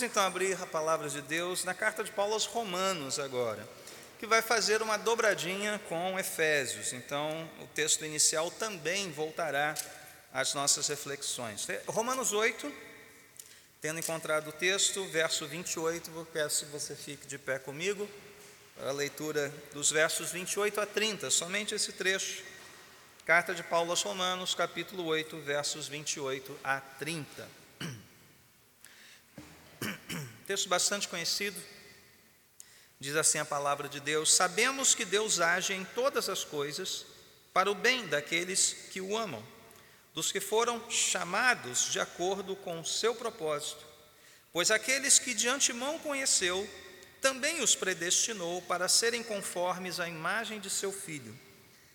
Vamos então abrir a palavra de Deus na carta de Paulo aos Romanos agora, que vai fazer uma dobradinha com Efésios. Então, o texto inicial também voltará às nossas reflexões. Romanos 8, tendo encontrado o texto, verso 28, vou peço que você fique de pé comigo para a leitura dos versos 28 a 30, somente esse trecho. Carta de Paulo aos Romanos, capítulo 8, versos 28 a 30. Texto bastante conhecido. Diz assim a palavra de Deus: Sabemos que Deus age em todas as coisas para o bem daqueles que o amam, dos que foram chamados de acordo com o seu propósito. Pois aqueles que de antemão conheceu, também os predestinou para serem conformes à imagem de seu filho,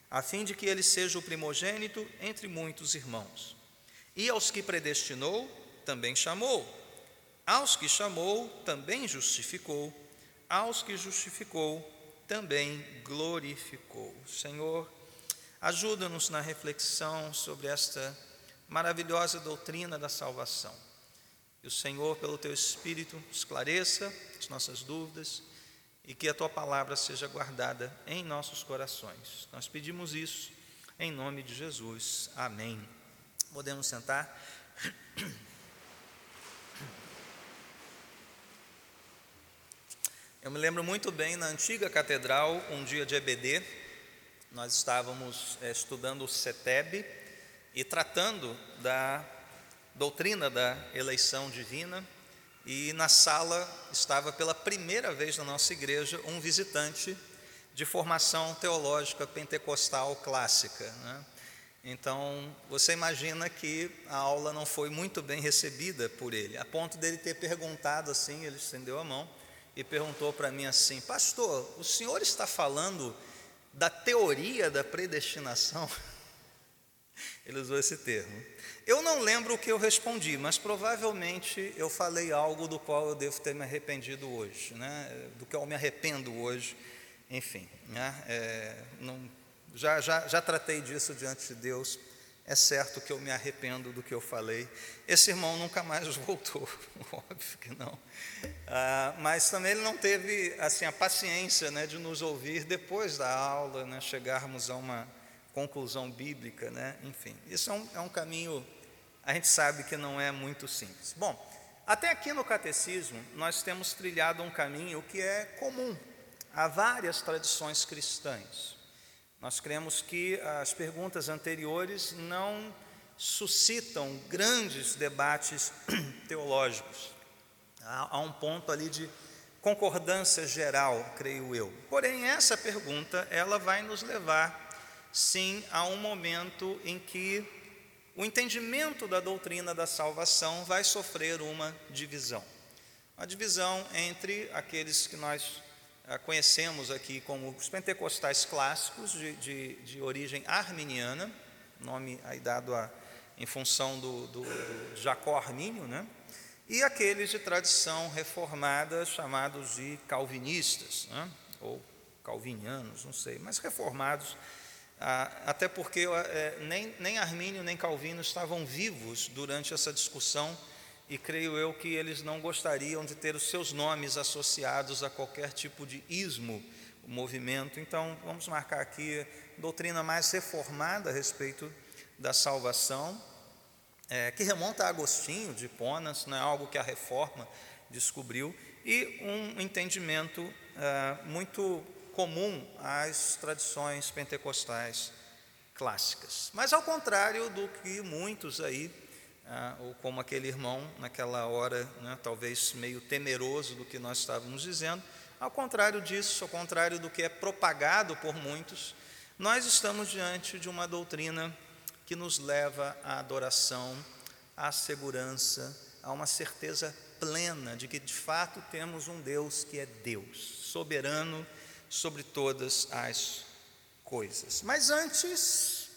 a fim de que ele seja o primogênito entre muitos irmãos. E aos que predestinou, também chamou. Aos que chamou, também justificou. Aos que justificou, também glorificou. Senhor, ajuda-nos na reflexão sobre esta maravilhosa doutrina da salvação. Que o Senhor, pelo teu Espírito, esclareça as nossas dúvidas e que a tua palavra seja guardada em nossos corações. Nós pedimos isso em nome de Jesus. Amém. Podemos sentar. Eu me lembro muito bem na antiga catedral, um dia de EBD, nós estávamos é, estudando o CETEB e tratando da doutrina da eleição divina, e na sala estava pela primeira vez na nossa igreja um visitante de formação teológica pentecostal clássica. Né? Então, você imagina que a aula não foi muito bem recebida por ele, a ponto dele ter perguntado assim, ele estendeu a mão, e perguntou para mim assim: Pastor, o senhor está falando da teoria da predestinação? Ele usou esse termo. Eu não lembro o que eu respondi, mas provavelmente eu falei algo do qual eu devo ter me arrependido hoje, né? do que eu me arrependo hoje. Enfim, né? é, não, já, já, já tratei disso diante de Deus é certo que eu me arrependo do que eu falei. Esse irmão nunca mais voltou, óbvio que não. Ah, mas também ele não teve assim a paciência né, de nos ouvir depois da aula, né, chegarmos a uma conclusão bíblica, né, enfim. Isso é um, é um caminho, a gente sabe que não é muito simples. Bom, até aqui no catecismo nós temos trilhado um caminho que é comum a várias tradições cristãs. Nós cremos que as perguntas anteriores não suscitam grandes debates teológicos. Há, um ponto ali de concordância geral, creio eu. Porém, essa pergunta, ela vai nos levar, sim, a um momento em que o entendimento da doutrina da salvação vai sofrer uma divisão. Uma divisão entre aqueles que nós conhecemos aqui como os pentecostais clássicos de, de, de origem arminiana, nome aí dado a, em função do, do, do Jacó Armínio, né? e aqueles de tradição reformada chamados de calvinistas, né? ou calvinianos, não sei, mas reformados, até porque é, nem, nem Armínio nem Calvino estavam vivos durante essa discussão e creio eu que eles não gostariam de ter os seus nomes associados a qualquer tipo de ismo, movimento. Então, vamos marcar aqui doutrina mais reformada a respeito da salvação, é, que remonta a Agostinho de Ponas, não é algo que a reforma descobriu, e um entendimento é, muito comum às tradições pentecostais clássicas. Mas ao contrário do que muitos aí ah, ou como aquele irmão naquela hora, né, talvez meio temeroso do que nós estávamos dizendo. Ao contrário disso, ao contrário do que é propagado por muitos, nós estamos diante de uma doutrina que nos leva à adoração, à segurança, a uma certeza plena de que de fato temos um Deus que é Deus, soberano sobre todas as coisas. Mas antes,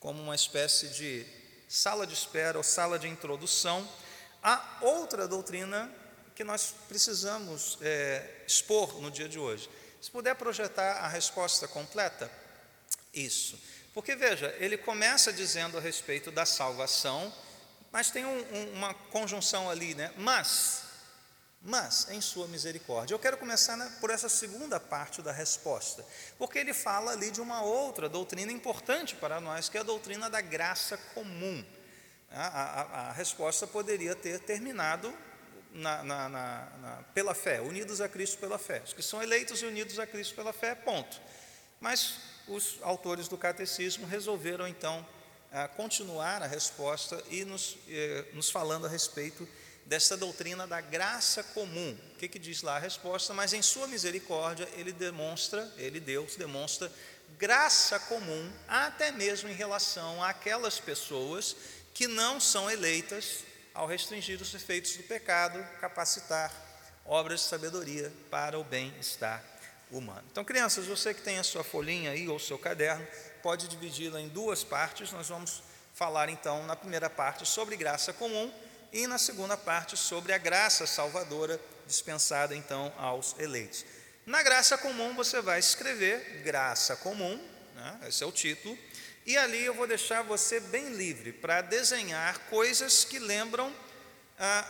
como uma espécie de sala de espera ou sala de introdução, há outra doutrina que nós precisamos é, expor no dia de hoje. Se puder projetar a resposta completa, isso. Porque veja, ele começa dizendo a respeito da salvação, mas tem um, um, uma conjunção ali, né? Mas, mas em sua misericórdia. Eu quero começar por essa segunda parte da resposta, porque ele fala ali de uma outra doutrina importante para nós, que é a doutrina da graça comum. A, a, a resposta poderia ter terminado na, na, na, pela fé, unidos a Cristo pela fé. Os que são eleitos e unidos a Cristo pela fé, ponto. Mas os autores do catecismo resolveram então continuar a resposta e nos, eh, nos falando a respeito dessa doutrina da graça comum. O que, que diz lá a resposta? Mas em sua misericórdia ele demonstra, ele Deus demonstra graça comum até mesmo em relação àquelas pessoas que não são eleitas ao restringir os efeitos do pecado, capacitar obras de sabedoria para o bem-estar humano. Então, crianças, você que tem a sua folhinha aí ou seu caderno, pode dividi-la em duas partes. Nós vamos falar então na primeira parte sobre graça comum e na segunda parte sobre a graça salvadora dispensada então aos eleitos. Na graça comum você vai escrever graça comum, né? esse é o título, e ali eu vou deixar você bem livre para desenhar coisas que lembram ah,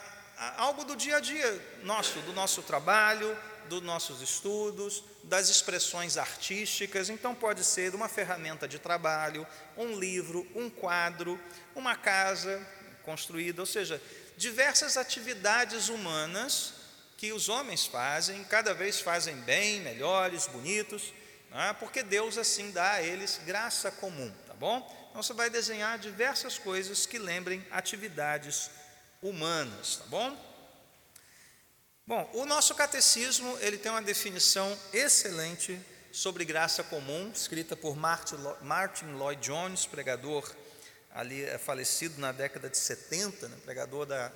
algo do dia a dia nosso, do nosso trabalho, dos nossos estudos, das expressões artísticas. Então, pode ser uma ferramenta de trabalho, um livro, um quadro, uma casa construída, ou seja, diversas atividades humanas que os homens fazem, cada vez fazem bem, melhores, bonitos, é? porque Deus assim dá a eles graça comum, tá bom? Então você vai desenhar diversas coisas que lembrem atividades humanas, tá bom? Bom, o nosso catecismo ele tem uma definição excelente sobre graça comum, escrita por Martin Lloyd Jones, pregador ali é falecido na década de 70, né, pregador da,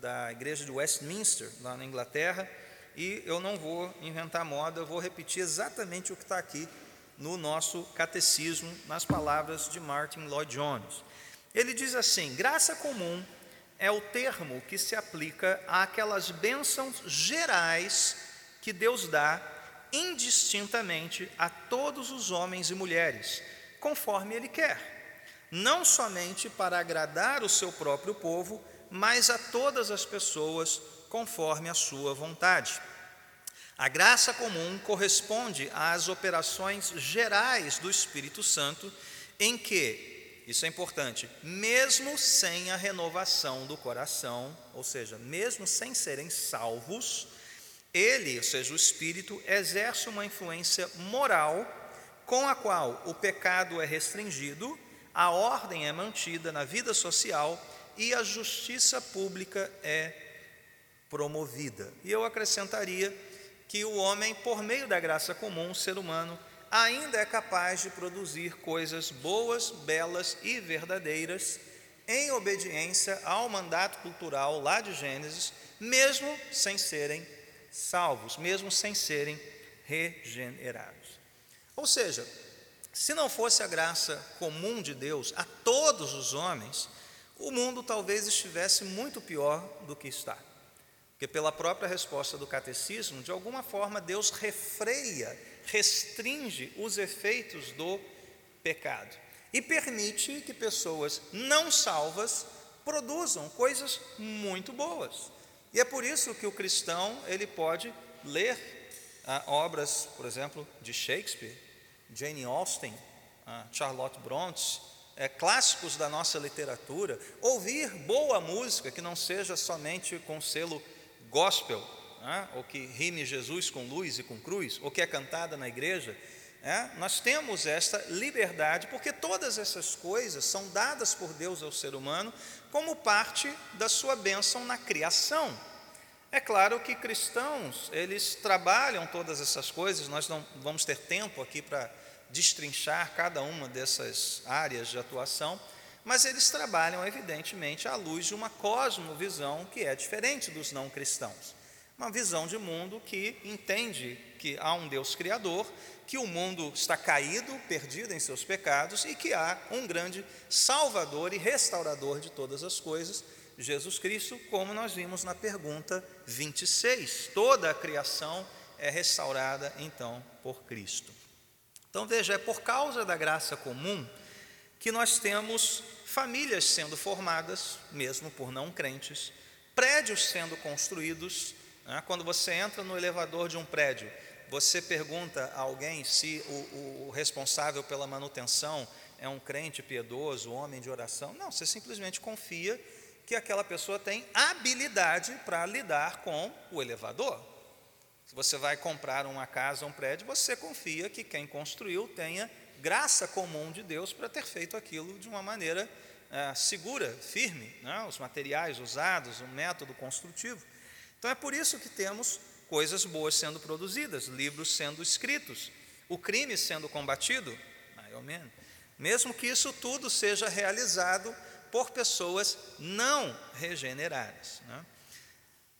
da igreja de Westminster, lá na Inglaterra, e eu não vou inventar moda, eu vou repetir exatamente o que está aqui no nosso catecismo, nas palavras de Martin Lloyd Jones. Ele diz assim: graça comum é o termo que se aplica àquelas bênçãos gerais que Deus dá indistintamente a todos os homens e mulheres, conforme Ele quer, não somente para agradar o seu próprio povo, mas a todas as pessoas, conforme a sua vontade. A graça comum corresponde às operações gerais do Espírito Santo, em que isso é importante. Mesmo sem a renovação do coração, ou seja, mesmo sem serem salvos, ele, ou seja, o Espírito, exerce uma influência moral com a qual o pecado é restringido, a ordem é mantida na vida social e a justiça pública é promovida. E eu acrescentaria que o homem, por meio da graça comum, o ser humano, ainda é capaz de produzir coisas boas, belas e verdadeiras em obediência ao mandato cultural lá de Gênesis, mesmo sem serem salvos, mesmo sem serem regenerados. Ou seja, se não fosse a graça comum de Deus a todos os homens, o mundo talvez estivesse muito pior do que está. Porque, pela própria resposta do catecismo, de alguma forma Deus refreia restringe os efeitos do pecado e permite que pessoas não salvas produzam coisas muito boas. E é por isso que o cristão ele pode ler ah, obras, por exemplo, de Shakespeare, Jane Austen, Charlotte Bronte, é, clássicos da nossa literatura, ouvir boa música que não seja somente com selo gospel, né? ou que rime Jesus com luz e com cruz, ou que é cantada na igreja, é? nós temos esta liberdade, porque todas essas coisas são dadas por Deus ao ser humano como parte da sua bênção na criação. É claro que cristãos, eles trabalham todas essas coisas, nós não vamos ter tempo aqui para destrinchar cada uma dessas áreas de atuação, mas eles trabalham, evidentemente, à luz de uma cosmovisão que é diferente dos não cristãos. Uma visão de mundo que entende que há um Deus criador, que o mundo está caído, perdido em seus pecados e que há um grande salvador e restaurador de todas as coisas, Jesus Cristo, como nós vimos na pergunta 26. Toda a criação é restaurada então por Cristo. Então veja, é por causa da graça comum que nós temos famílias sendo formadas, mesmo por não crentes, prédios sendo construídos, Né? Quando você entra no elevador de um prédio, você pergunta a alguém se o, o responsável pela manutenção é um crente piedoso, homem de oração. Não, você simplesmente confia que aquela pessoa tem habilidade para lidar com o elevador. Se você vai comprar uma casa, um prédio, você confia que quem construiu tenha graça comum de Deus para ter feito aquilo de uma maneira é, segura, firme, né? os materiais usados, o método construtivo. Então é por isso que temos coisas boas sendo produzidas, livros sendo escritos, o crime sendo combatido, ou menos, mesmo que isso tudo seja realizado por pessoas não regeneradas. Né?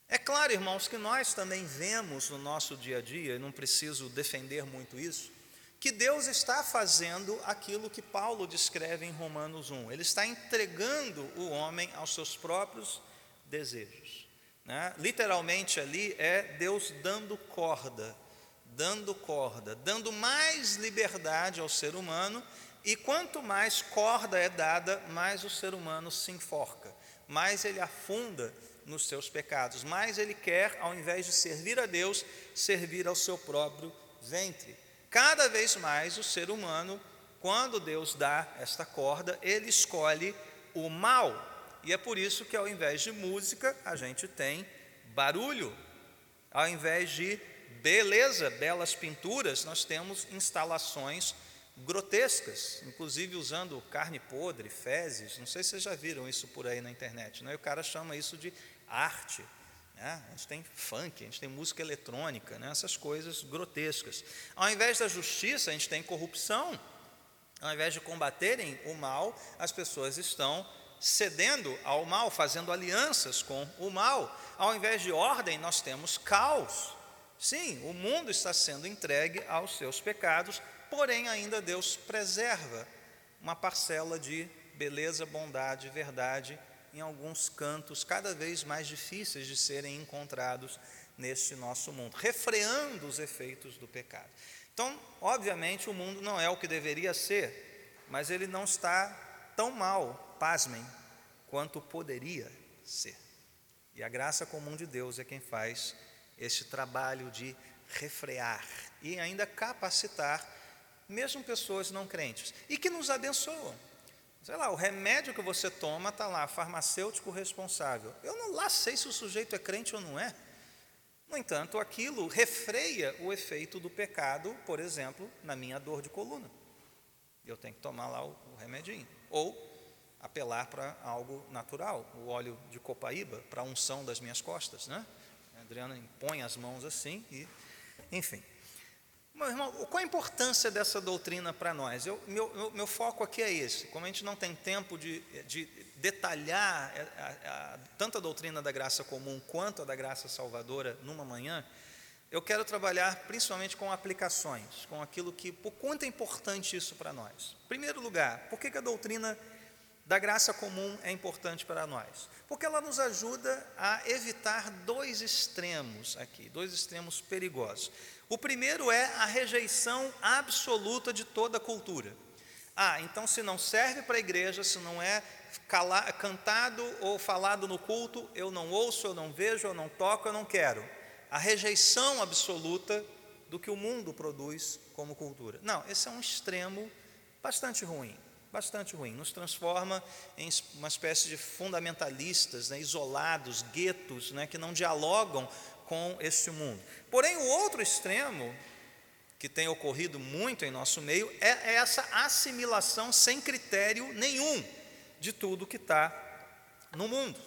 É claro, irmãos, que nós também vemos no nosso dia a dia, e não preciso defender muito isso, que Deus está fazendo aquilo que Paulo descreve em Romanos 1. Ele está entregando o homem aos seus próprios desejos. Né? Literalmente ali é Deus dando corda, dando corda, dando mais liberdade ao ser humano e quanto mais corda é dada, mais o ser humano se enforca, mais ele afunda nos seus pecados, mais ele quer, ao invés de servir a Deus, servir ao seu próprio ventre. Cada vez mais o ser humano, quando Deus dá esta corda, ele escolhe o mal. E é por isso que ao invés de música, a gente tem barulho. Ao invés de beleza, belas pinturas, nós temos instalações grotescas, inclusive usando carne podre, fezes. Não sei se vocês já viram isso por aí na internet. Né? E o cara chama isso de arte. Né? A gente tem funk, a gente tem música eletrônica, né? essas coisas grotescas. Ao invés da justiça, a gente tem corrupção. Ao invés de combaterem o mal, as pessoas estão cedendo ao mal, fazendo alianças com o mal. Ao invés de ordem, nós temos caos. Sim, o mundo está sendo entregue aos seus pecados, porém ainda Deus preserva uma parcela de beleza, bondade, verdade em alguns cantos cada vez mais difíceis de serem encontrados neste nosso mundo, refreando os efeitos do pecado. Então, obviamente, o mundo não é o que deveria ser, mas ele não está tão mal, pasmem, quanto poderia ser. E a graça comum de Deus é quem faz este trabalho de refrear e ainda capacitar mesmo pessoas não crentes, e que nos abençoam. Sei lá, o remédio que você toma está lá, farmacêutico responsável. Eu não lá sei se o sujeito é crente ou não é. No entanto, aquilo refreia o efeito do pecado, por exemplo, na minha dor de coluna. Eu tenho que tomar lá o, o remedinho. Ou apelar para algo natural, o óleo de copaíba, para a unção das minhas costas. Né? A Adriana impõe as mãos assim e, enfim. Meu irmão, qual a importância dessa doutrina para nós? Eu, meu, meu, meu, foco aqui é esse. Como a gente não tem tempo de, de detalhar a, a, a, tanto a doutrina da graça comum quanto a da graça salvadora numa manhã, eu quero trabalhar principalmente com aplicações, com aquilo que, por quanto é importante isso para nós. Em primeiro lugar, por que, que a doutrina da graça comum é importante para nós? Porque ela nos ajuda a evitar dois extremos aqui, dois extremos perigosos. O primeiro é a rejeição absoluta de toda a cultura. Ah, então se não serve para a igreja, se não é cantado ou falado no culto, eu não ouço, eu não vejo, eu não toco, eu não quero. A rejeição absoluta do que o mundo produz como cultura. Não, esse é um extremo bastante ruim, bastante ruim. Nos transforma em uma espécie de fundamentalistas, né, isolados, guetos, né, que não dialogam com este mundo. Porém, o outro extremo, que tem ocorrido muito em nosso meio, é essa assimilação sem critério nenhum de tudo que está no mundo.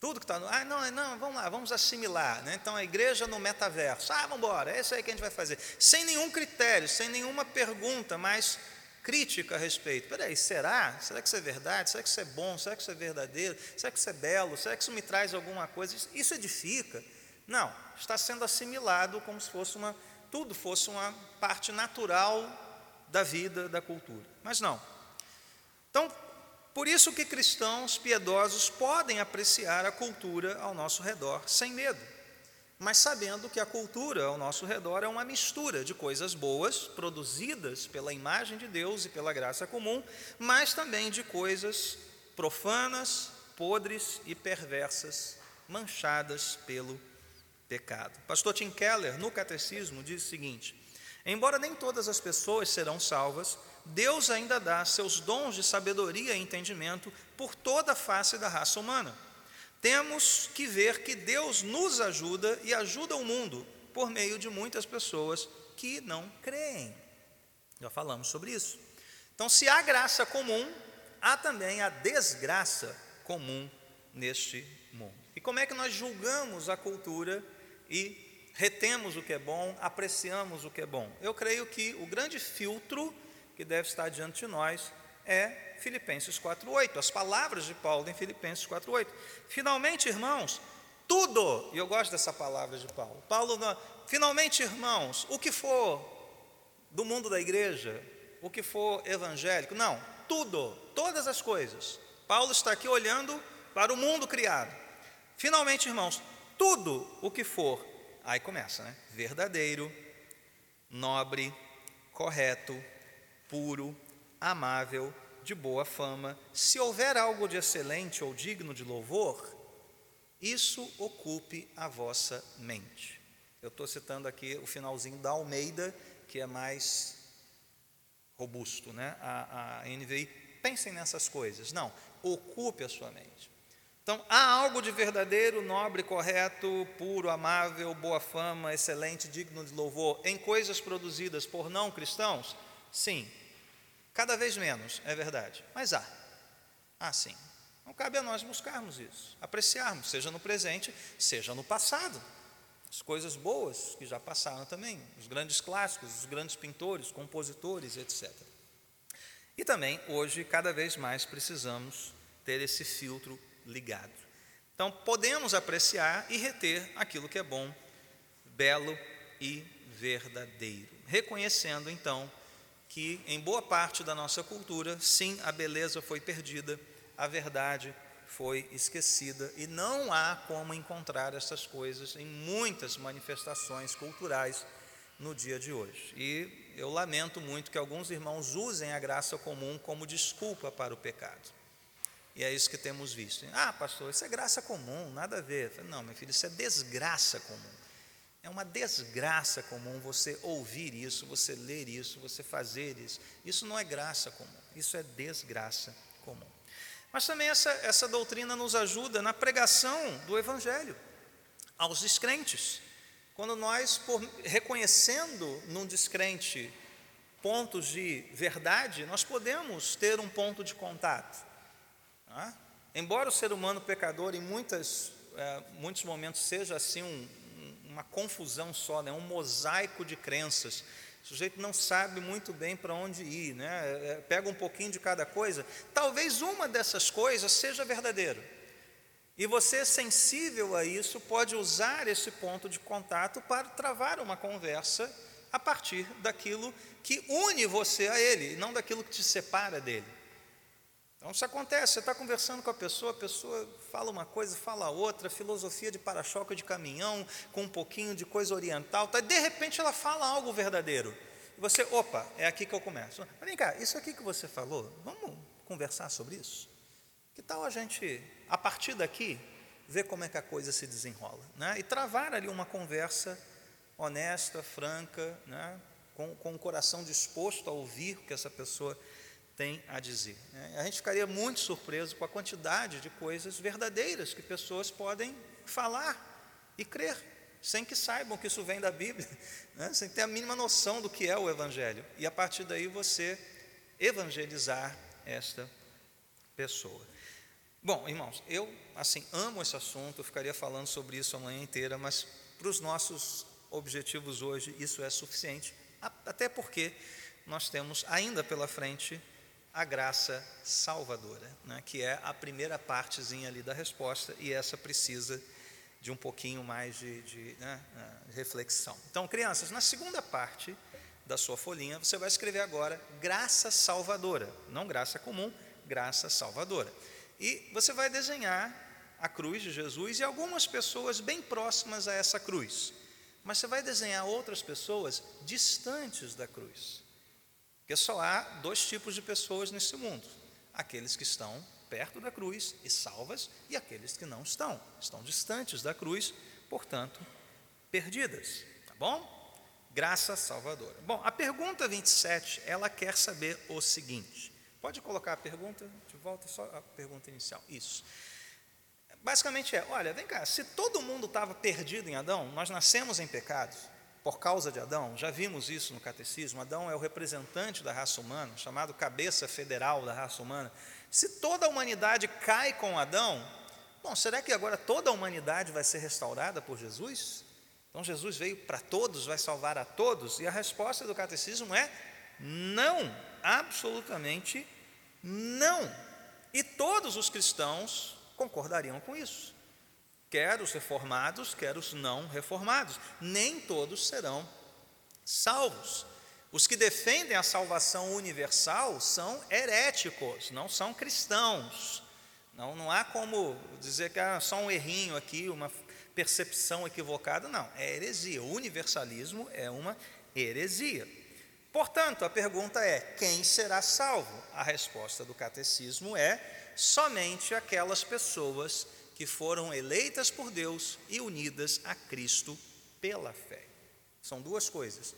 Tudo que está no. Ah, não, não, vamos lá, vamos assimilar. Né? Então a igreja no metaverso. Ah, vamos embora, é isso aí que a gente vai fazer. Sem nenhum critério, sem nenhuma pergunta mais crítica a respeito. Peraí, será? Será que isso é verdade? Será que isso é bom? Será que isso é verdadeiro? Será que isso é belo? Será que isso me traz alguma coisa? Isso edifica? Não, está sendo assimilado como se fosse uma, tudo fosse uma parte natural da vida, da cultura. Mas não. Então, por isso que cristãos piedosos podem apreciar a cultura ao nosso redor sem medo, mas sabendo que a cultura ao nosso redor é uma mistura de coisas boas, produzidas pela imagem de Deus e pela graça comum, mas também de coisas profanas, podres e perversas, manchadas pelo pecado. Pastor Tim Keller, no Catecismo, diz o seguinte: Embora nem todas as pessoas serão salvas, Deus ainda dá seus dons de sabedoria e entendimento por toda a face da raça humana. Temos que ver que Deus nos ajuda e ajuda o mundo por meio de muitas pessoas que não creem. Já falamos sobre isso. Então, se há graça comum, há também a desgraça comum neste mundo. E como é que nós julgamos a cultura e retemos o que é bom, apreciamos o que é bom? Eu creio que o grande filtro que deve estar diante de nós é Filipenses 4:8, as palavras de Paulo em Filipenses 4:8. Finalmente, irmãos, tudo, e eu gosto dessa palavra de Paulo. Paulo, finalmente, irmãos, o que for do mundo da igreja, o que for evangélico, não, tudo, todas as coisas. Paulo está aqui olhando para o mundo criado. Finalmente, irmãos, tudo o que for, aí começa, né? Verdadeiro, nobre, correto, puro, amável, de boa fama, se houver algo de excelente ou digno de louvor, isso ocupe a vossa mente. Eu estou citando aqui o finalzinho da Almeida, que é mais robusto, né? A, a NVI, pensem nessas coisas. Não, ocupe a sua mente. Então, há algo de verdadeiro, nobre, correto, puro, amável, boa fama, excelente, digno de louvor em coisas produzidas por não cristãos? Sim, cada vez menos, é verdade, mas há. Há sim. Não cabe a nós buscarmos isso, apreciarmos, seja no presente, seja no passado. As coisas boas que já passaram também, os grandes clássicos, os grandes pintores, compositores, etc. E também, hoje, cada vez mais precisamos ter esse filtro ligado. Então, podemos apreciar e reter aquilo que é bom, belo e verdadeiro, reconhecendo então que em boa parte da nossa cultura, sim, a beleza foi perdida, a verdade foi esquecida e não há como encontrar essas coisas em muitas manifestações culturais no dia de hoje. E eu lamento muito que alguns irmãos usem a graça comum como desculpa para o pecado. E é isso que temos visto. Ah, pastor, isso é graça comum, nada a ver. Não, meu filho, isso é desgraça comum. É uma desgraça comum você ouvir isso, você ler isso, você fazer isso. Isso não é graça comum, isso é desgraça comum. Mas também essa, essa doutrina nos ajuda na pregação do Evangelho aos descrentes. Quando nós, por, reconhecendo num descrente pontos de verdade, nós podemos ter um ponto de contato. Tá? Embora o ser humano pecador, em muitas, é, muitos momentos, seja assim um, uma confusão só, né? um mosaico de crenças, o sujeito não sabe muito bem para onde ir, né? É, é, pega um pouquinho de cada coisa. Talvez uma dessas coisas seja verdadeira. E você, sensível a isso, pode usar esse ponto de contato para travar uma conversa a partir daquilo que une você a ele, não daquilo que te separa dele. Então, isso acontece, você está conversando com a pessoa, a pessoa fala uma coisa, fala outra, filosofia de para-choque de caminhão, com um pouquinho de coisa oriental, tá? de repente ela fala algo verdadeiro. E você, opa, é aqui que eu começo. Mas vem cá, isso aqui que você falou, vamos conversar sobre isso? Que tal a gente, a partir daqui, ver como é que a coisa se desenrola? Né? E travar ali uma conversa honesta, franca, né? com, com o coração disposto a ouvir o que essa pessoa tem a dizer. Né? A gente ficaria muito surpreso com a quantidade de coisas verdadeiras que pessoas podem falar e crer, sem que saibam que isso vem da Bíblia, né? sem ter a mínima noção do que é o Evangelho. E a partir daí você evangelizar esta pessoa. Bom, irmãos, eu assim amo esse assunto, eu ficaria falando sobre isso a manhã inteira, mas para os nossos objetivos hoje isso é suficiente, até porque nós temos ainda pela frente a graça salvadora, né, que é a primeira partezinha ali da resposta, e essa precisa de um pouquinho mais de, de né, reflexão. Então, crianças, na segunda parte da sua folhinha, você vai escrever agora graça salvadora, não graça comum, graça salvadora. E você vai desenhar a cruz de Jesus e algumas pessoas bem próximas a essa cruz. Mas você vai desenhar outras pessoas distantes da cruz. Porque só há dois tipos de pessoas nesse mundo: aqueles que estão perto da cruz e salvas, e aqueles que não estão, estão distantes da cruz, portanto, perdidas, tá bom? Graça salvadora. Bom, a pergunta 27, ela quer saber o seguinte. Pode colocar a pergunta de volta, só a pergunta inicial. Isso. Basicamente é: olha, vem cá, se todo mundo estava perdido em Adão, nós nascemos em pecados por causa de Adão, já vimos isso no catecismo. Adão é o representante da raça humana, chamado cabeça federal da raça humana. Se toda a humanidade cai com Adão, bom, será que agora toda a humanidade vai ser restaurada por Jesus? Então Jesus veio para todos, vai salvar a todos? E a resposta do catecismo é não, absolutamente não. E todos os cristãos concordariam com isso. Quer os reformados, quer os não reformados. Nem todos serão salvos. Os que defendem a salvação universal são heréticos, não são cristãos. Não, não há como dizer que é só um errinho aqui, uma percepção equivocada, não. É heresia. O universalismo é uma heresia. Portanto, a pergunta é: quem será salvo? A resposta do catecismo é: somente aquelas pessoas que foram eleitas por Deus e unidas a Cristo pela fé. São duas coisas.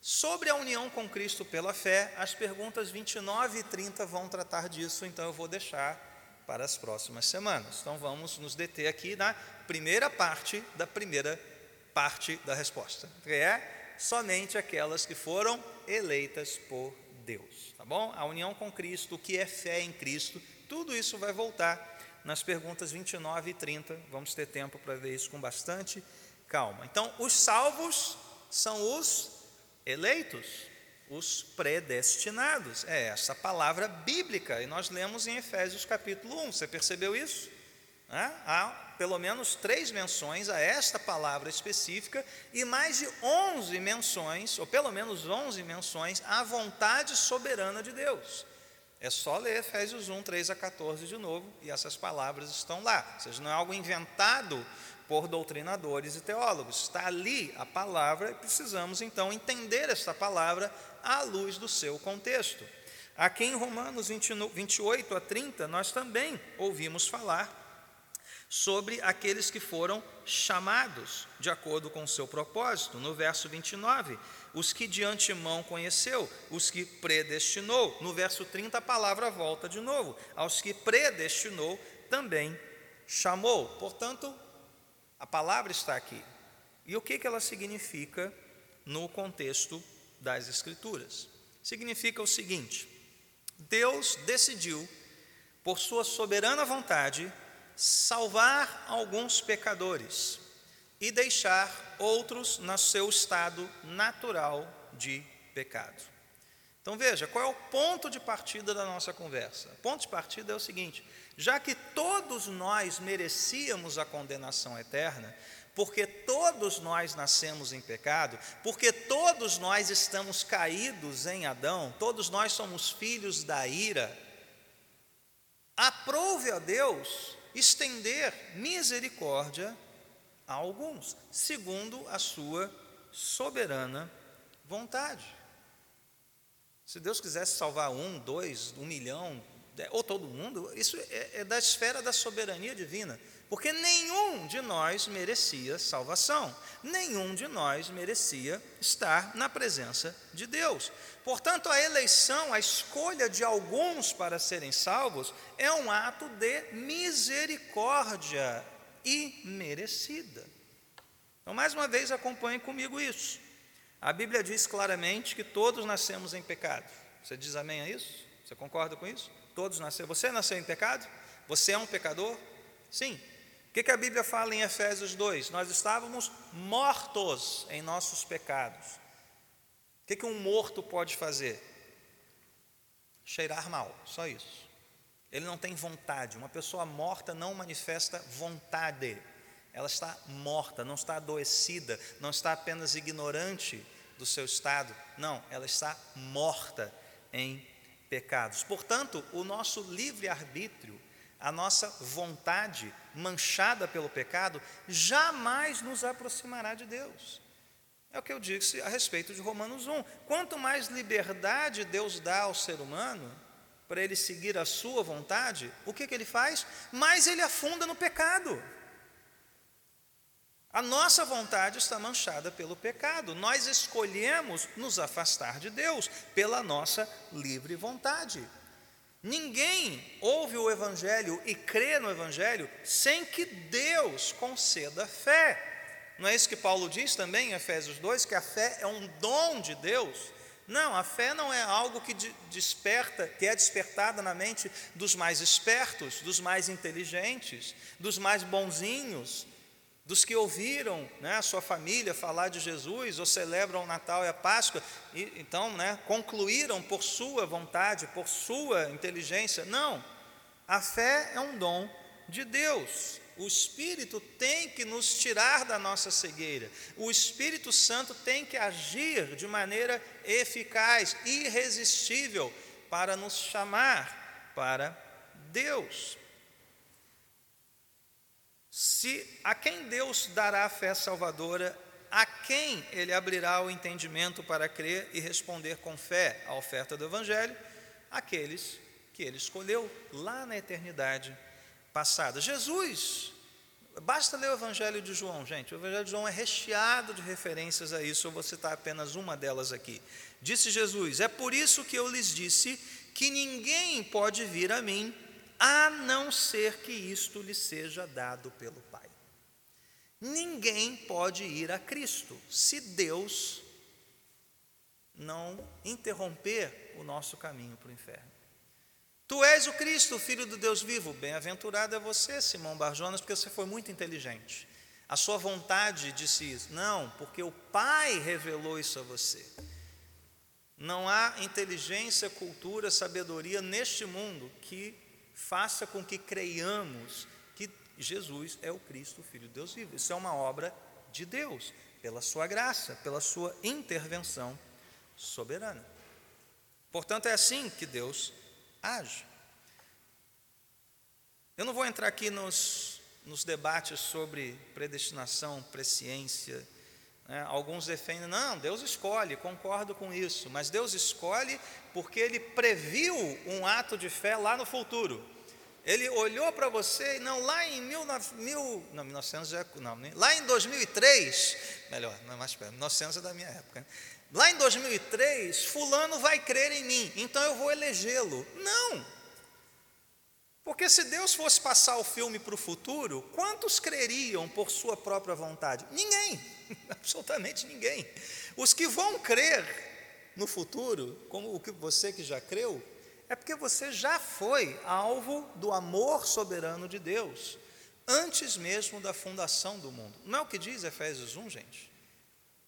Sobre a união com Cristo pela fé, as perguntas 29 e 30 vão tratar disso, então eu vou deixar para as próximas semanas. Então vamos nos deter aqui na primeira parte da primeira parte da resposta, que é somente aquelas que foram eleitas por Deus, tá bom? A união com Cristo, o que é fé em Cristo, tudo isso vai voltar nas perguntas 29 e 30. Vamos ter tempo para ver isso com bastante calma. Então, os salvos são os eleitos, os predestinados. É essa palavra bíblica, e nós lemos em Efésios capítulo 1. Você percebeu isso? Há pelo menos três menções a esta palavra específica e mais de 11 menções, ou pelo menos 11 menções, à vontade soberana de Deus. É só ler Efésios 1, 3 a 14 de novo, e essas palavras estão lá. Ou seja, não é algo inventado por doutrinadores e teólogos. Está ali a palavra e precisamos então entender esta palavra à luz do seu contexto. Aqui em Romanos 28 a 30, nós também ouvimos falar sobre aqueles que foram chamados de acordo com o seu propósito. No verso 29, os que de antemão conheceu, os que predestinou. No verso 30, a palavra volta de novo. Aos que predestinou, também chamou. Portanto, a palavra está aqui. E o que, que ela significa no contexto das Escrituras? Significa o seguinte: Deus decidiu, por sua soberana vontade, salvar alguns pecadores e deixar outros no seu estado natural de pecado. Então veja, qual é o ponto de partida da nossa conversa? O ponto de partida é o seguinte: já que todos nós merecíamos a condenação eterna, porque todos nós nascemos em pecado, porque todos nós estamos caídos em Adão, todos nós somos filhos da ira, aprove a Deus estender misericórdia a alguns, segundo a sua soberana vontade. Se Deus quisesse salvar um, dois, um milhão, ou todo mundo, isso é, é da esfera da soberania divina, porque nenhum de nós merecia salvação, nenhum de nós merecia estar na presença de Deus. Portanto, a eleição, a escolha de alguns para serem salvos, é um ato de misericórdia imerecida. Então, mais uma vez, acompanhe comigo isso. A Bíblia diz claramente que todos nascemos em pecado. Você diz amém a isso? Você concorda com isso? Todos nasceram. Você nasceu em pecado? Você é um pecador? Sim. O que, a Bíblia fala em Efésios 2? Nós estávamos mortos em nossos pecados que, que um morto pode fazer? Cheirar mal, só isso. Ele não tem vontade. Uma pessoa morta não manifesta vontade. Ela está morta, não está adoecida, não está apenas ignorante do seu estado. Não, ela está morta em pecados. Portanto, o nosso livre-arbítrio, a nossa vontade manchada pelo pecado, jamais nos aproximará de Deus. É o que eu disse a respeito de Romanos 1. Quanto mais liberdade Deus dá ao ser humano para ele seguir a sua vontade, o que, que ele faz? Mais ele afunda no pecado. A nossa vontade está manchada pelo pecado. Nós escolhemos nos afastar de Deus pela nossa livre vontade. Ninguém ouve o Evangelho e crê no Evangelho sem que Deus conceda fé. Não é isso que Paulo diz também em Efésios 2, que a fé é um dom de Deus? Não, a fé não é algo que desperta, que é despertada na mente dos mais espertos, dos mais inteligentes, dos mais bonzinhos, dos que ouviram né, a sua família falar de Jesus ou celebram o Natal e a Páscoa, e então né, concluíram por sua vontade, por sua inteligência. Não, a fé é um dom de Deus. O Espírito tem que nos tirar da nossa cegueira. O Espírito Santo tem que agir de maneira eficaz, irresistível, para nos chamar para Deus. Se a quem Deus dará a fé salvadora, a quem ele abrirá o entendimento para crer e responder com fé à oferta do Evangelho? Aqueles que ele escolheu lá na eternidade passada. Jesus, basta ler o Evangelho de João, gente. O Evangelho de João é recheado de referências a isso, eu vou citar apenas uma delas aqui. Disse Jesus: É por isso que eu lhes disse que ninguém pode vir a mim a não ser que isto lhe seja dado pelo Pai. Ninguém pode ir a Cristo se Deus não interromper o nosso caminho para o inferno. Tu és o Cristo, o Filho do Deus vivo. Bem-aventurado é você, Simão Barjonas, porque você foi muito inteligente. A sua vontade disse isso. Não, porque o Pai revelou isso a você. Não há inteligência, cultura, sabedoria neste mundo que faça com que creiamos que Jesus é o Cristo, o Filho de Deus vivo. Isso é uma obra de Deus, pela sua graça, pela sua intervenção soberana. Portanto, é assim que Deus age. Eu não vou entrar aqui nos, nos debates sobre predestinação, presciência. Né? Alguns defendem, não, Deus escolhe, concordo com isso, mas Deus escolhe porque Ele previu um ato de fé lá no futuro. Ele olhou para você, não, lá em mil, mil, não, 1900 já, não, lá em 2003, melhor, não é mais perto, 1900 é da minha época. Né? Lá em 2003, fulano vai crer em mim, então eu vou elegê-lo. Não. Porque se Deus fosse passar o filme para o futuro, quantos creriam por sua própria vontade? Ninguém, absolutamente ninguém. Os que vão crer no futuro, como o que você que já creu, é porque você já foi alvo do amor soberano de Deus, antes mesmo da fundação do mundo. Não é o que diz Efésios 1, gente?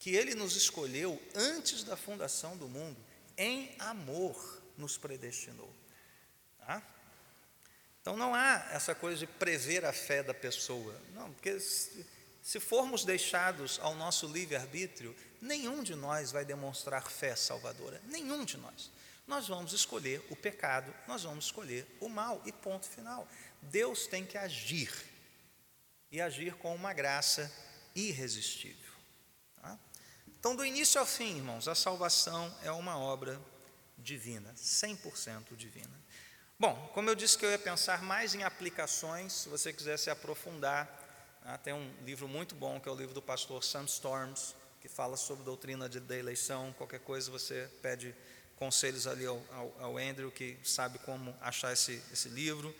Que ele nos escolheu antes da fundação do mundo, em amor nos predestinou. Tá? Então não há essa coisa de prever a fé da pessoa. Não, porque se, se formos deixados ao nosso livre-arbítrio, nenhum de nós vai demonstrar fé salvadora. Nenhum de nós nós vamos escolher o pecado, nós vamos escolher o mal, e ponto final. Deus tem que agir, e agir com uma graça irresistível. Então, do início ao fim, irmãos, a salvação é uma obra divina, 100% divina. Bom, como eu disse que eu ia pensar mais em aplicações, se você quiser se aprofundar, tá? tem um livro muito bom, que é o livro do pastor Sam Storms, que fala sobre doutrina de, da eleição, qualquer coisa você pede conselhos ali ao, ao, ao Andrew, que sabe como achar esse, esse livro.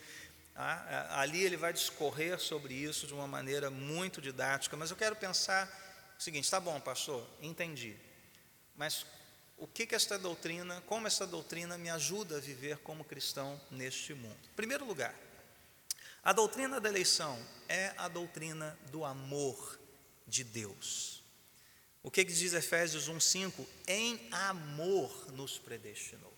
Tá? Ali ele vai discorrer sobre isso de uma maneira muito didática, mas eu quero pensar o seguinte: tá bom, pastor, entendi, mas o que, que esta doutrina, como essa doutrina me ajuda a viver como cristão neste mundo? Em primeiro lugar, a doutrina da eleição é a doutrina do amor de Deus. O que, que diz Efésios 1,5? Em amor nos predestinou.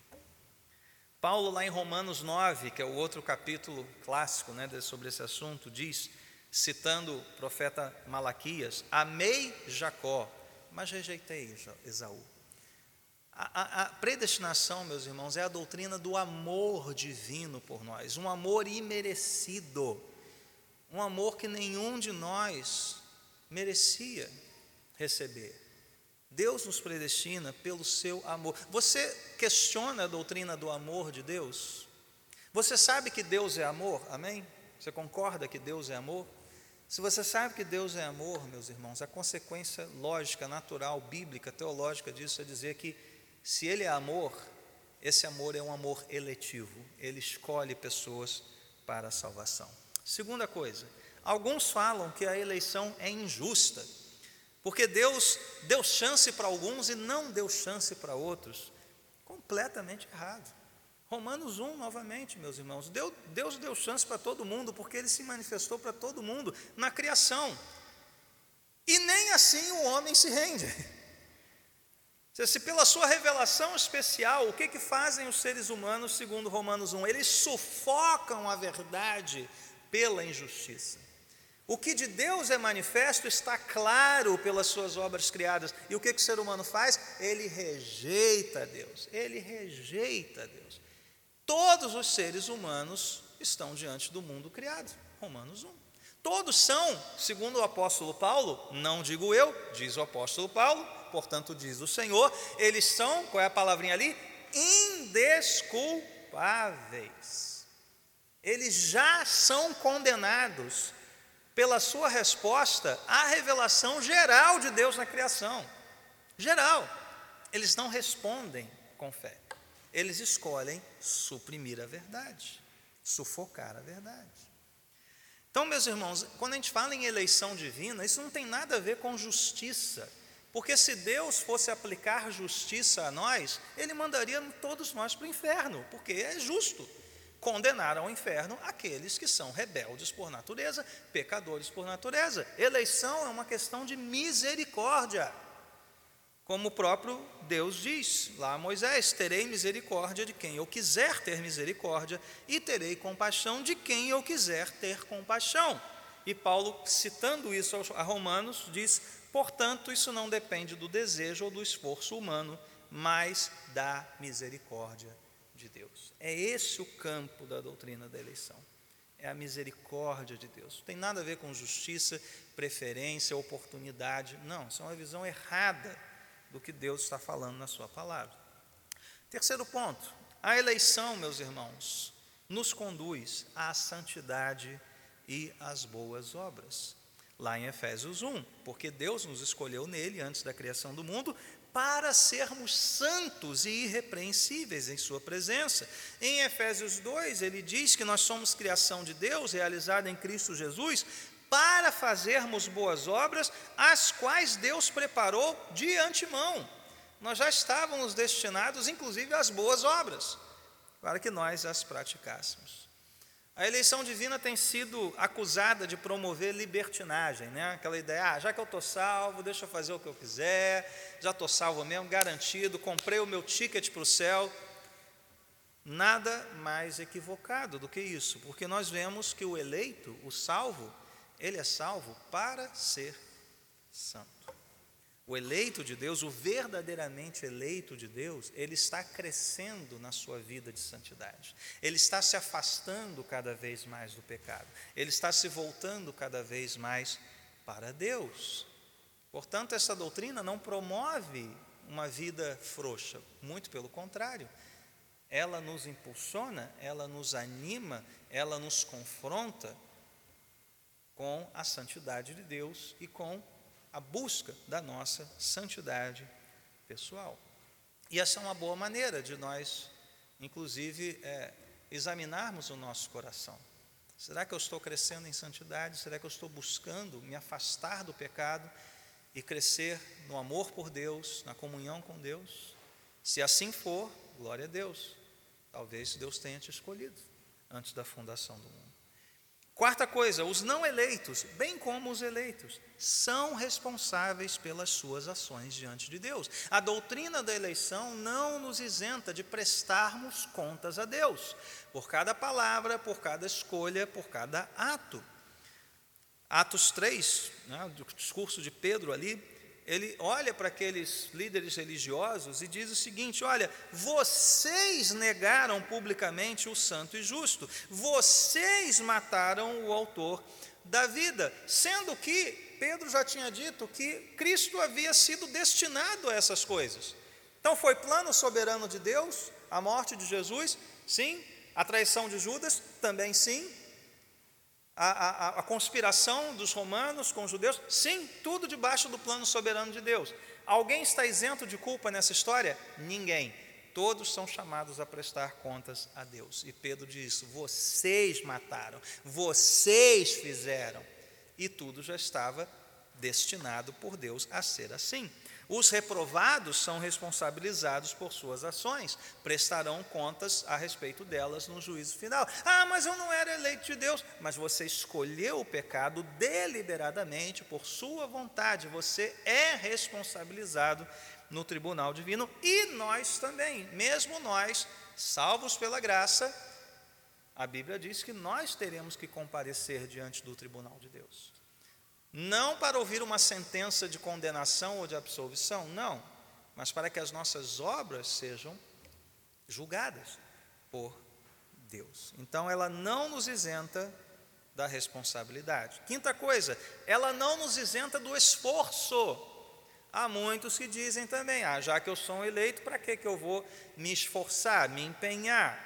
Paulo, lá em Romanos 9, que é o outro capítulo clássico né, sobre esse assunto, diz, citando o profeta Malaquias: Amei Jacó, mas rejeitei Esaú. A, a, a, predestinação, meus irmãos, é a doutrina do amor divino por nós, um amor imerecido, um amor que nenhum de nós merecia receber. Deus nos predestina pelo seu amor. Você questiona a doutrina do amor de Deus? Você sabe que Deus é amor? Amém? Você concorda que Deus é amor? Se você sabe que Deus é amor, meus irmãos, a consequência lógica, natural, bíblica, teológica disso é dizer que se Ele é amor, esse amor é um amor eletivo, Ele escolhe pessoas para a salvação. Segunda coisa, alguns falam que a eleição é injusta, porque Deus deu chance para alguns e não deu chance para outros. Completamente errado. Romanos 1, novamente, meus irmãos. Deus, Deus deu chance para todo mundo, porque Ele se manifestou para todo mundo na criação. E nem assim o homem se rende. Se pela sua revelação especial, o que, que fazem os seres humanos, segundo Romanos 1? Eles sufocam a verdade pela injustiça. O que de Deus é manifesto está claro pelas suas obras criadas. E o que, que o ser humano faz? Ele rejeita Deus. Ele rejeita Deus. Todos os seres humanos estão diante do mundo criado. Romanos 1. Todos são, segundo o apóstolo Paulo, não digo eu, diz o apóstolo Paulo, portanto diz o Senhor, eles são, qual é a palavrinha ali? Indesculpáveis. Eles já são condenados pela sua resposta à revelação geral de Deus na criação. Geral. Eles não respondem com fé. Eles escolhem suprimir a verdade, sufocar a verdade. Então, meus irmãos, quando a gente fala em eleição divina, isso não tem nada a ver com justiça. Porque se Deus fosse aplicar justiça a nós, Ele mandaria todos nós para o inferno, porque é justo condenar ao inferno aqueles que são rebeldes por natureza, pecadores por natureza. Eleição é uma questão de misericórdia. Como o próprio Deus diz lá a Moisés: Terei misericórdia de quem eu quiser ter misericórdia, e terei compaixão de quem eu quiser ter compaixão. E Paulo, citando isso a Romanos, diz: Portanto, isso não depende do desejo ou do esforço humano, mas da misericórdia de Deus. É esse o campo da doutrina da eleição. É a misericórdia de Deus. Não tem nada a ver com justiça, preferência, oportunidade. Não, isso é uma visão errada do que Deus está falando na Sua palavra. Terceiro ponto: a eleição, meus irmãos, nos conduz à santidade e às boas obras. Lá em Efésios 1, porque Deus nos escolheu nele antes da criação do mundo para sermos santos e irrepreensíveis em Sua presença. Em Efésios 2, ele diz que nós somos criação de Deus, realizada em Cristo Jesus, para fazermos boas obras, as quais Deus preparou de antemão. Nós já estávamos destinados, inclusive, às boas obras, para que nós as praticássemos. A eleição divina tem sido acusada de promover libertinagem, né? aquela ideia, ah, já que eu estou salvo, deixa eu fazer o que eu quiser, já estou salvo mesmo, garantido, comprei o meu ticket para o céu. Nada mais equivocado do que isso, porque nós vemos que o eleito, o salvo, ele é salvo para ser santo. O eleito de Deus, o verdadeiramente eleito de Deus, ele está crescendo na sua vida de santidade. Ele está se afastando cada vez mais do pecado. Ele está se voltando cada vez mais para Deus. Portanto, essa doutrina não promove uma vida frouxa, muito pelo contrário. Ela nos impulsiona, ela nos anima, ela nos confronta com a santidade de Deus e com a busca da nossa santidade pessoal. E essa é uma boa maneira de nós, inclusive, é, examinarmos o nosso coração. Será que eu estou crescendo em santidade? Será que eu estou buscando me afastar do pecado e crescer no amor por Deus, na comunhão com Deus? Se assim for, glória a Deus. Talvez Deus tenha te escolhido antes da fundação do mundo. Quarta coisa, os não eleitos, bem como os eleitos, são responsáveis pelas suas ações diante de Deus. A doutrina da eleição não nos isenta de prestarmos contas a Deus, por cada palavra, por cada escolha, por cada ato. Atos 3, né, discurso de Pedro ali, ele olha para aqueles líderes religiosos e diz o seguinte: olha, vocês negaram publicamente o santo e justo, vocês mataram o autor da vida, sendo que Pedro já tinha dito que Cristo havia sido destinado a essas coisas. Então foi plano soberano de Deus, a morte de Jesus, sim, a traição de Judas, também sim, A, a, a, conspiração dos romanos com os judeus, sim, tudo debaixo do plano soberano de Deus. Alguém está isento de culpa nessa história? Ninguém. Todos são chamados a prestar contas a Deus. E Pedro diz: vocês mataram, vocês fizeram. E tudo já estava destinado por Deus a ser assim. Os reprovados são responsabilizados por suas ações, prestarão contas a respeito delas no juízo final. Ah, mas eu não era eleito de Deus. Mas você escolheu o pecado deliberadamente, por sua vontade. Você é responsabilizado no tribunal divino e nós também, mesmo nós, salvos pela graça, a Bíblia diz que nós teremos que comparecer diante do tribunal de Deus não para ouvir uma sentença de condenação ou de absolvição, não, mas para que as nossas obras sejam julgadas por Deus. Então ela não nos isenta da responsabilidade. Quinta coisa, ela não nos isenta do esforço. Há muitos que dizem também: ah, já que eu sou um eleito, para que, que eu vou me esforçar, me empenhar?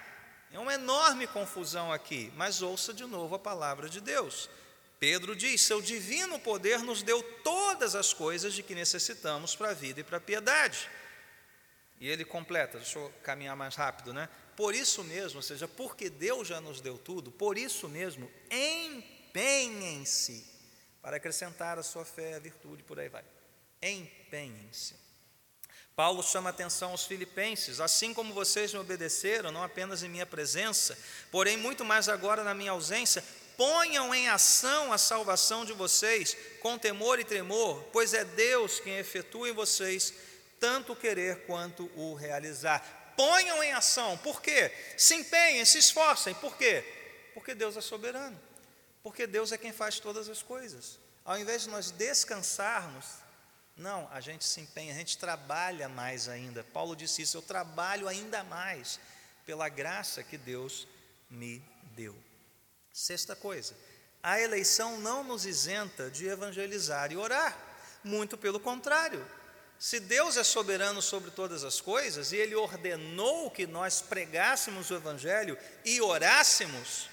É uma enorme confusão aqui, mas ouça de novo a palavra de Deus. Pedro diz: Seu divino poder nos deu todas as coisas de que necessitamos para a vida e para a piedade. E ele completa, deixa eu caminhar mais rápido, né? Por isso mesmo, ou seja, porque Deus já nos deu tudo, por isso mesmo, empenhem-se para acrescentar a sua fé, a virtude, por aí vai. Empenhem-se. Paulo chama atenção aos filipenses, assim como vocês me obedeceram, não apenas em minha presença, porém muito mais agora na minha ausência, ponham em ação a salvação de vocês com temor e tremor, pois é Deus quem efetua em vocês tanto o querer quanto o realizar. Ponham em ação, por quê? Se empenhem, se esforcem, por quê? Porque Deus é soberano, porque Deus é quem faz todas as coisas. Ao invés de nós descansarmos, não, a gente se empenha, a gente trabalha mais ainda. Paulo disse isso: eu trabalho ainda mais pela graça que Deus me deu. Sexta coisa, a eleição não nos isenta de evangelizar e orar, muito pelo contrário. Se Deus é soberano sobre todas as coisas e Ele ordenou que nós pregássemos o Evangelho e orássemos,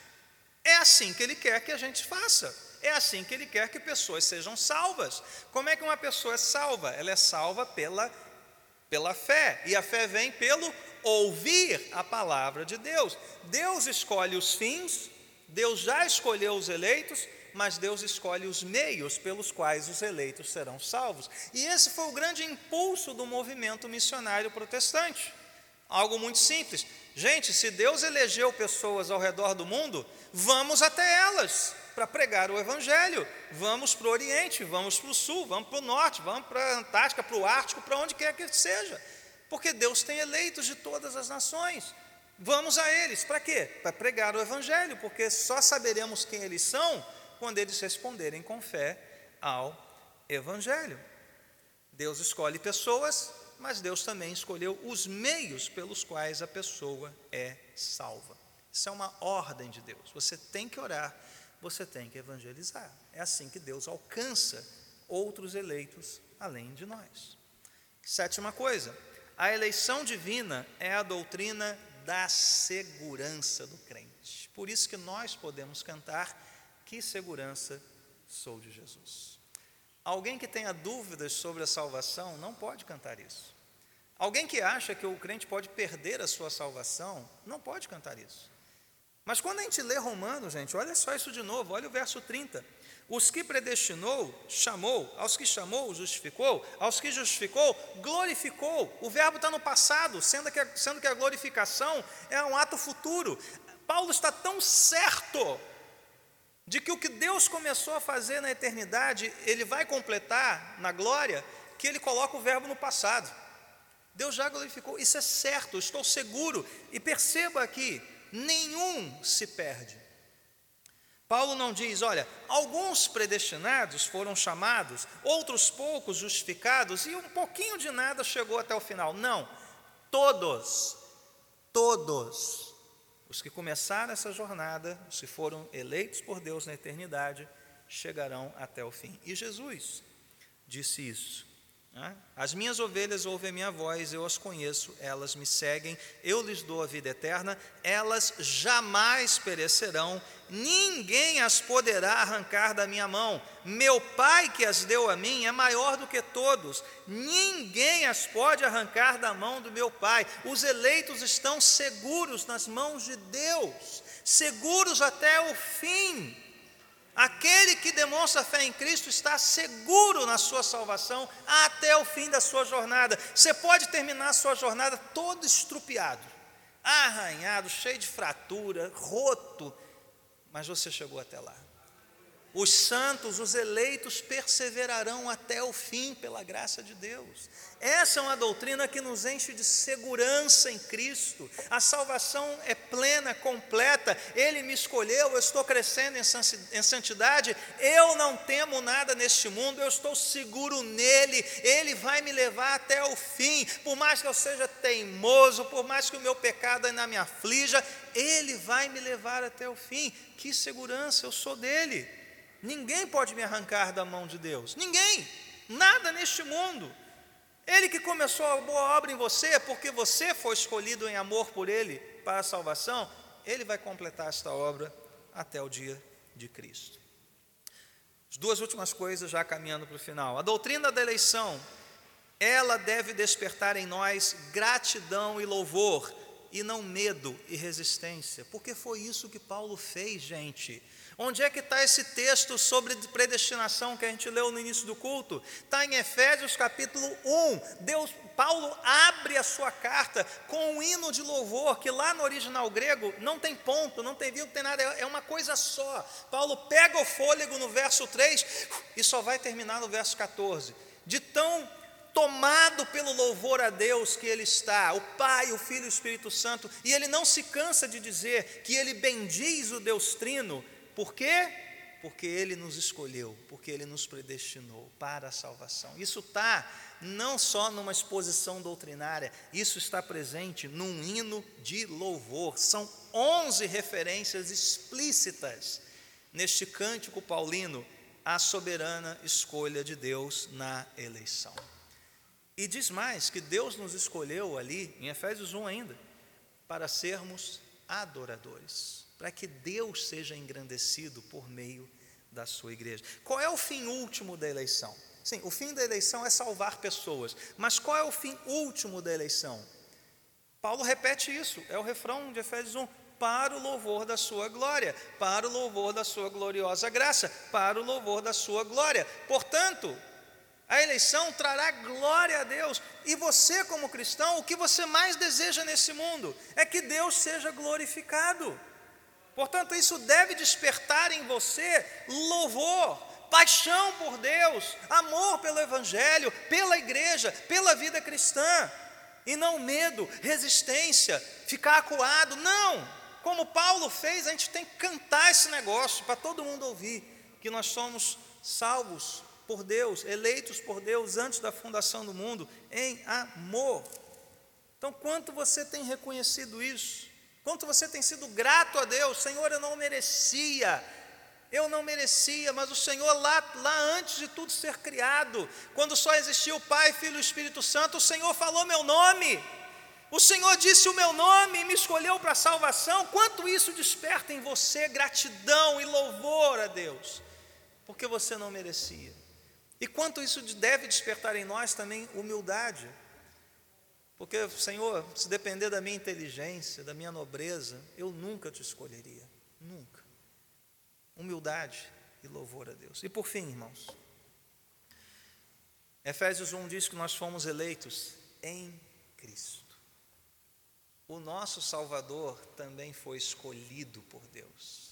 é assim que Ele quer que a gente faça. É assim que Ele quer que pessoas sejam salvas. Como é que uma pessoa é salva? Ela é salva pela, pela fé, e a fé vem pelo ouvir a palavra de Deus. Deus escolhe os fins Deus já escolheu os eleitos, mas Deus escolhe os meios pelos quais os eleitos serão salvos. E esse foi o grande impulso do movimento missionário protestante. Algo muito simples. Gente, se Deus elegeu pessoas ao redor do mundo, vamos até elas para pregar o Evangelho. Vamos para o Oriente, vamos para o Sul, vamos para o Norte, vamos para a Antártica, para o Ártico, para onde quer que seja. Porque Deus tem eleitos de todas as nações. Vamos a eles, para quê? Para pregar o Evangelho, porque só saberemos quem eles são quando eles responderem com fé ao Evangelho. Deus escolhe pessoas, mas Deus também escolheu os meios pelos quais a pessoa é salva. Isso é uma ordem de Deus. Você tem que orar, você tem que evangelizar. É assim que Deus alcança outros eleitos além de nós. Sétima coisa, a eleição divina é a doutrina da segurança do crente. Por isso que nós podemos cantar: Que segurança sou de Jesus. Alguém que tenha dúvidas sobre a salvação não pode cantar isso. Alguém que acha que o crente pode perder a sua salvação não pode cantar isso. Mas quando a gente lê Romanos, gente, olha só isso de novo, olha o verso 30. Os que predestinou, chamou, aos que chamou, justificou, aos que justificou, glorificou. O verbo está no passado, sendo que, sendo que a glorificação é um ato futuro. Paulo está tão certo de que o que Deus começou a fazer na eternidade, ele vai completar na glória, que ele coloca o verbo no passado. Deus já glorificou, isso é certo, estou seguro. E perceba aqui: nenhum se perde. Paulo não diz, olha, alguns predestinados foram chamados, outros poucos justificados, e um pouquinho de nada chegou até o final. Não, todos, todos, os que começaram essa jornada, os que foram eleitos por Deus na eternidade, chegarão até o fim. E Jesus disse isso. As minhas ovelhas ouvem a minha voz, eu as conheço, elas me seguem, eu lhes dou a vida eterna, elas jamais perecerão, ninguém as poderá arrancar da minha mão. Meu Pai que as deu a mim é maior do que todos, ninguém as pode arrancar da mão do meu Pai. Os eleitos estão seguros nas mãos de Deus, seguros até o fim. Aquele que demonstra fé em Cristo está seguro na sua salvação até o fim da sua jornada. Você pode terminar a sua jornada todo estrupiado, arranhado, cheio de fratura, roto, mas você chegou até lá. Os santos, os eleitos, perseverarão até o fim, pela graça de Deus. Essa é uma doutrina que nos enche de segurança em Cristo. A salvação é plena, completa. Ele me escolheu, eu estou crescendo em santidade. Eu não temo nada neste mundo, eu estou seguro nele. Ele vai me levar até o fim. Por mais que eu seja teimoso, por mais que o meu pecado ainda me aflija, ele vai me levar até o fim. Que segurança, eu sou dele. Ninguém pode me arrancar da mão de Deus. Ninguém. Nada neste mundo. Ele que começou a boa obra em você, porque você foi escolhido em amor por Ele para a salvação, Ele vai completar esta obra até o dia de Cristo. As duas últimas coisas, já caminhando para o final. A doutrina da eleição, ela deve despertar em nós gratidão e louvor, e não medo e resistência, porque foi isso que Paulo fez, gente. Onde é que está esse texto sobre predestinação que a gente leu no início do culto? Está em Efésios capítulo 1. Deus, Paulo abre a sua carta com um hino de louvor, que lá no original grego não tem ponto, não tem vírgula, não tem nada, é uma coisa só. Paulo pega o fôlego no verso 3 e só vai terminar no verso 14. De tão tomado pelo louvor a Deus que ele está, o Pai, o Filho e o Espírito Santo, e ele não se cansa de dizer que ele bendiz o Deus Trino por quê? Porque Ele nos escolheu, porque Ele nos predestinou para a salvação. Isso está não só numa exposição doutrinária, isso está presente num hino de louvor. São 11 referências explícitas neste cântico paulino à soberana escolha de Deus na eleição. E diz mais que Deus nos escolheu ali, em Efésios 1 ainda, para sermos adoradores para que Deus seja engrandecido por meio da sua igreja. Qual é o fim último da eleição? Sim, o fim da eleição é salvar pessoas, mas qual é o fim último da eleição? Paulo repete isso, é o refrão de Efésios 1: para o louvor da sua glória, para o louvor da sua gloriosa graça, para o louvor da sua glória. Portanto, a eleição trará glória a Deus. E você, como cristão, o que você mais deseja nesse mundo é que Deus seja glorificado. Portanto, isso deve despertar em você louvor, paixão por Deus, amor pelo Evangelho, pela igreja, pela vida cristã, e não medo, resistência, ficar acuado. Não! Como Paulo fez, a gente tem que cantar esse negócio para todo mundo ouvir que nós somos salvos por Deus, eleitos por Deus antes da fundação do mundo, em amor. Então, quanto você tem reconhecido isso? Quanto você tem sido grato a Deus, Senhor, eu não merecia, eu não merecia, mas o Senhor, lá, lá antes de tudo ser criado, quando só existia o Pai, Filho e Espírito Santo, o Senhor falou meu nome, o Senhor disse o meu nome e me escolheu para a salvação. Quanto isso desperta em você gratidão e louvor a Deus, porque você não merecia. E quanto isso deve despertar em nós também humildade. Porque, Senhor, se depender da minha inteligência, da minha nobreza, eu nunca te escolheria. Nunca. Humildade e louvor a Deus. E por fim, irmãos, Efésios 1 diz que nós fomos eleitos em Cristo. O nosso Salvador também foi escolhido por Deus.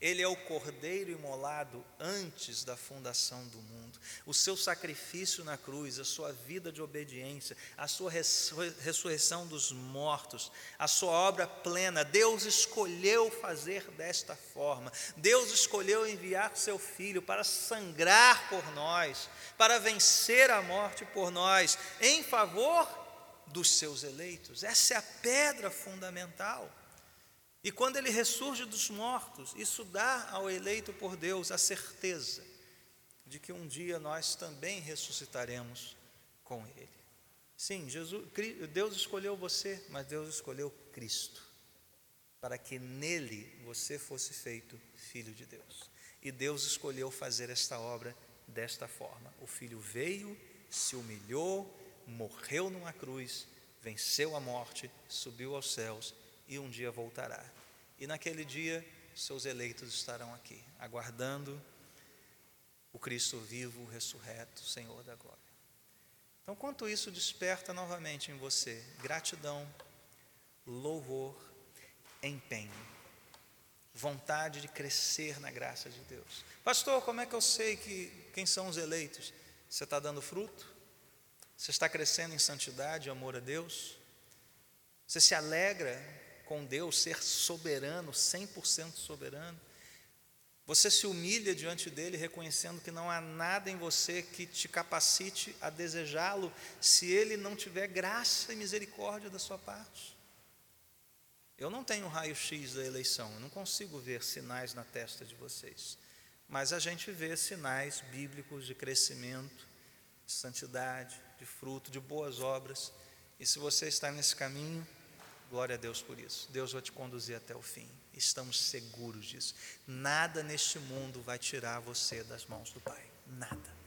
Ele é o cordeiro imolado antes da fundação do mundo. O seu sacrifício na cruz, a sua vida de obediência, a sua ressurreição dos mortos, a sua obra plena, Deus escolheu fazer desta forma. Deus escolheu enviar seu filho para sangrar por nós, para vencer a morte por nós, em favor dos seus eleitos. Essa é a pedra fundamental. E quando ele ressurge dos mortos, isso dá ao eleito por Deus a certeza de que um dia nós também ressuscitaremos com Sim, Jesus, Deus escolheu você, mas Deus escolheu Cristo, para que nele você fosse feito filho de Deus. E Deus escolheu fazer esta obra desta forma. O filho veio, se humilhou, morreu numa cruz, venceu a morte, subiu aos céus e um dia voltará. E naquele dia, seus eleitos estarão aqui, aguardando o Cristo vivo, ressurreto, Senhor da glória. Então, quanto isso desperta novamente em você gratidão, louvor, empenho, vontade de crescer na graça de Deus. Pastor, como é que eu sei que quem são os eleitos? Você está dando fruto? Você está crescendo em santidade amor a Deus? Você se alegra com Deus ser soberano, 100% soberano? Você se humilha diante dele, reconhecendo que não há nada em você que te capacite a desejá-lo, se ele não tiver graça e misericórdia da sua parte. Eu não tenho raio-x da eleição, eu não consigo ver sinais na testa de vocês, mas a gente vê sinais bíblicos de crescimento, de santidade, de fruto, de boas obras, e se você está nesse caminho, glória a Deus por isso, Deus vai te conduzir até o fim. Estamos seguros disso. Nada neste mundo vai tirar você das mãos do Pai. Nada.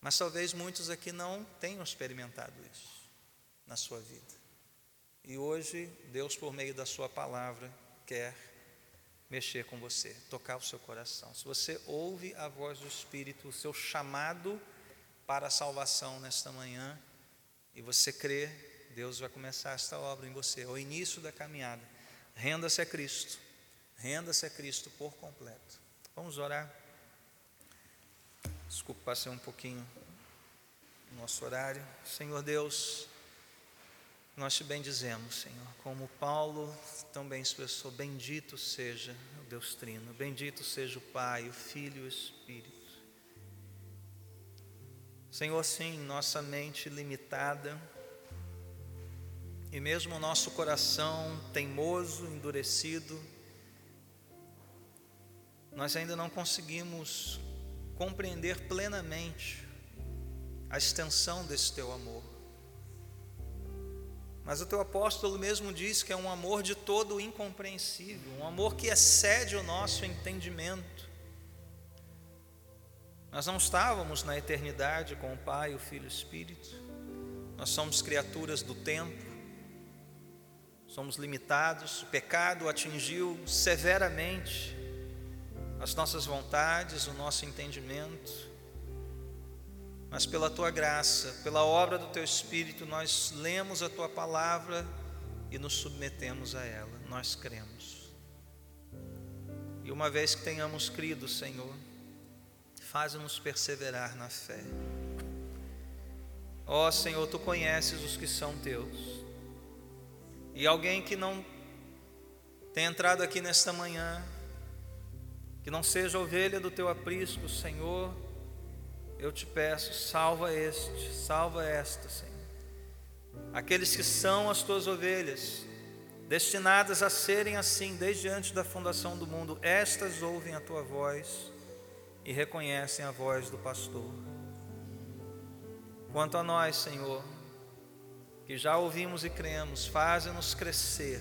Mas talvez muitos aqui não tenham experimentado isso na sua vida. E hoje, Deus, por meio da Sua palavra, quer mexer com você, tocar o seu coração. Se você ouve a voz do Espírito, o seu chamado para a salvação nesta manhã, e você crê, Deus vai começar esta obra em você, ao início da caminhada. Renda-se a Cristo. Renda-se a Cristo por completo. Vamos orar. Desculpe, passei um pouquinho no nosso horário. Senhor Deus, nós te bendizemos, Senhor. Como Paulo também expressou, bendito seja o Deus Trino, bendito seja o Pai, o Filho e o Espírito. Senhor, sim, nossa mente limitada, e mesmo o nosso coração teimoso, endurecido, nós ainda não conseguimos compreender plenamente a extensão desse teu amor. Mas o teu apóstolo mesmo diz que é um amor de todo incompreensível, um amor que excede o nosso entendimento. Nós não estávamos na eternidade com o Pai, o Filho e o Espírito, nós somos criaturas do tempo, somos limitados, o pecado atingiu severamente as nossas vontades, o nosso entendimento, mas pela tua graça, pela obra do teu Espírito, nós lemos a tua palavra e nos submetemos a ela, nós cremos. E uma vez que tenhamos crido, Senhor, faz-nos perseverar na fé. Ó Senhor, tu conheces os que são teus. E alguém que não tem entrado aqui nesta manhã, que não seja ovelha do teu aprisco, Senhor, eu te peço, salva este, salva esta, Senhor. Aqueles que são as tuas ovelhas, destinadas a serem assim desde antes da fundação do mundo, estas ouvem a tua voz e reconhecem a voz do pastor. Quanto a nós, Senhor, que já ouvimos e cremos, fazem-nos crescer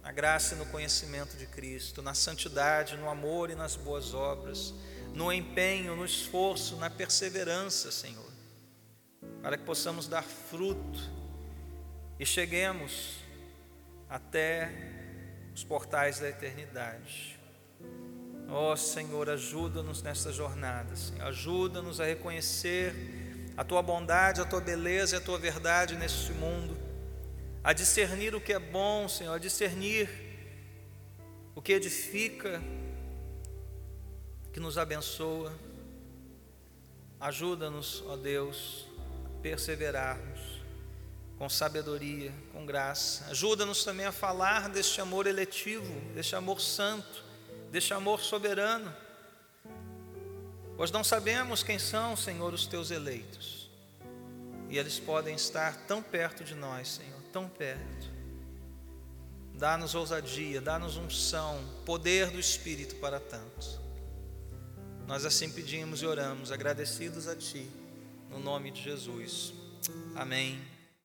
na graça e no conhecimento de Cristo, na santidade, no amor e nas boas obras, no empenho, no esforço, na perseverança, Senhor, para que possamos dar fruto e cheguemos até os portais da eternidade. Ó oh, Senhor, ajuda-nos nessa jornada, ajuda-nos a reconhecer a tua bondade, a tua beleza e a tua verdade neste mundo, a discernir o que é bom, Senhor, a discernir o que edifica, que nos abençoa. Ajuda-nos, ó Deus, a perseverarmos com sabedoria, com graça. Ajuda-nos também a falar deste amor eletivo, deste amor santo, deste amor soberano Pois não sabemos quem são, Senhor, os teus eleitos. E eles podem estar tão perto de nós, Senhor, tão perto. Dá-nos ousadia, dá-nos unção, poder do Espírito para tanto. Nós assim pedimos e oramos, agradecidos a Ti, no nome de Jesus. Amém.